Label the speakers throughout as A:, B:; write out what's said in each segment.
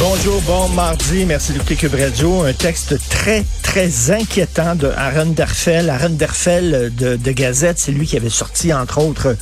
A: Bonjour, bon mardi, merci d'écouter Cube Radio. Un texte très, très inquiétant de Aaron Derfel. Aaron Derfel de, Gazette, c'est lui qui avait sorti, entre autres,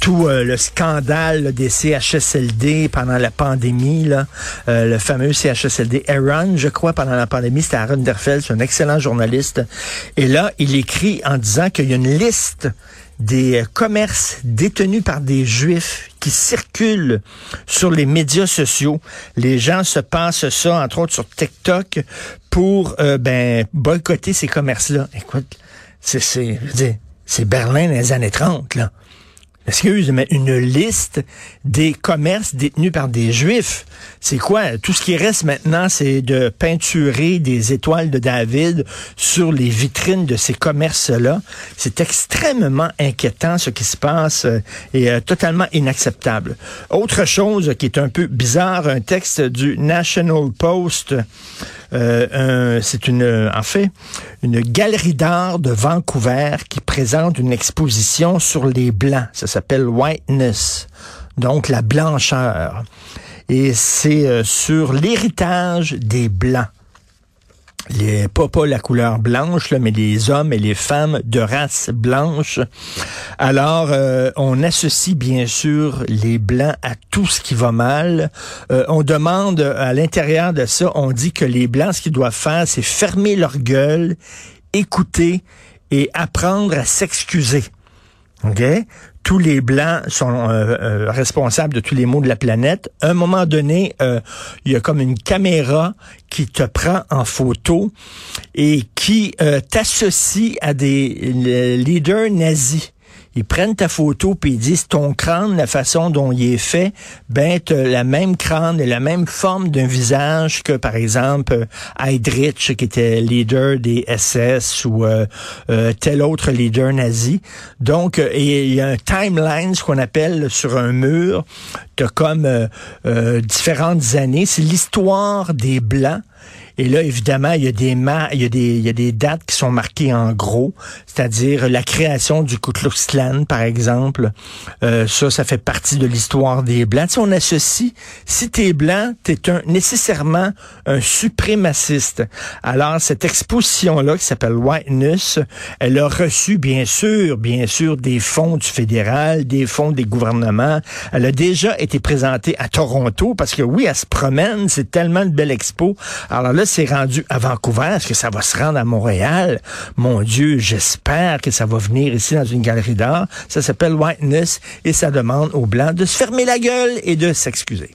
A: tout euh, le scandale des CHSLD pendant la pandémie, là, euh, le fameux CHSLD Aaron, je crois, pendant la pandémie, c'était Aaron Derfel, c'est un excellent journaliste. Et là, il écrit en disant qu'il y a une liste des commerces détenus par des juifs qui circulent sur les médias sociaux. Les gens se passent ça, entre autres sur TikTok, pour euh, ben boycotter ces commerces-là. Écoute, c'est c'est c'est Berlin les années 30, là excuse, mais une liste des commerces détenus par des juifs. C'est quoi? Tout ce qui reste maintenant, c'est de peinturer des étoiles de David sur les vitrines de ces commerces-là. C'est extrêmement inquiétant ce qui se passe euh, et euh, totalement inacceptable. Autre chose qui est un peu bizarre, un texte du National Post. Euh, c'est une, en fait, une galerie d'art de Vancouver qui présente une exposition sur les blancs. Ça s'appelle Whiteness, donc la blancheur. Et c'est euh, sur l'héritage des blancs les, pas, pas la couleur blanche, là, mais les hommes et les femmes de race blanche. Alors, euh, on associe bien sûr les blancs à tout ce qui va mal. Euh, on demande à l'intérieur de ça, on dit que les blancs, ce qu'ils doivent faire, c'est fermer leur gueule, écouter et apprendre à s'excuser. OK? Tous les blancs sont euh, euh, responsables de tous les maux de la planète. À un moment donné, euh, il y a comme une caméra qui te prend en photo et qui t'associe à des leaders nazis ils prennent ta photo puis ils disent ton crâne, la façon dont il est fait, ben la même crâne et la même forme d'un visage que par exemple Heydrich qui était leader des SS ou euh, euh, tel autre leader nazi. Donc euh, il y a un timeline ce qu'on appelle sur un mur, comme différentes années, c'est l'histoire des blancs et là, évidemment, il y a des il y a des, il y a des dates qui sont marquées en gros, c'est-à-dire la création du Ku Klux par exemple. Euh, ça, ça fait partie de l'histoire des Blancs. Si on associe, si t'es blanc, t'es un, nécessairement un suprémaciste. Alors, cette exposition-là, qui s'appelle Whiteness, elle a reçu, bien sûr, bien sûr, des fonds du fédéral, des fonds des gouvernements. Elle a déjà été présentée à Toronto, parce que oui, elle se promène, c'est tellement de belle expo. Alors là, c'est rendu à Vancouver. Est-ce que ça va se rendre à Montréal? Mon Dieu, j'espère que ça va venir ici dans une galerie d'art. Ça s'appelle Whiteness et ça demande aux Blancs de se fermer la gueule et de s'excuser.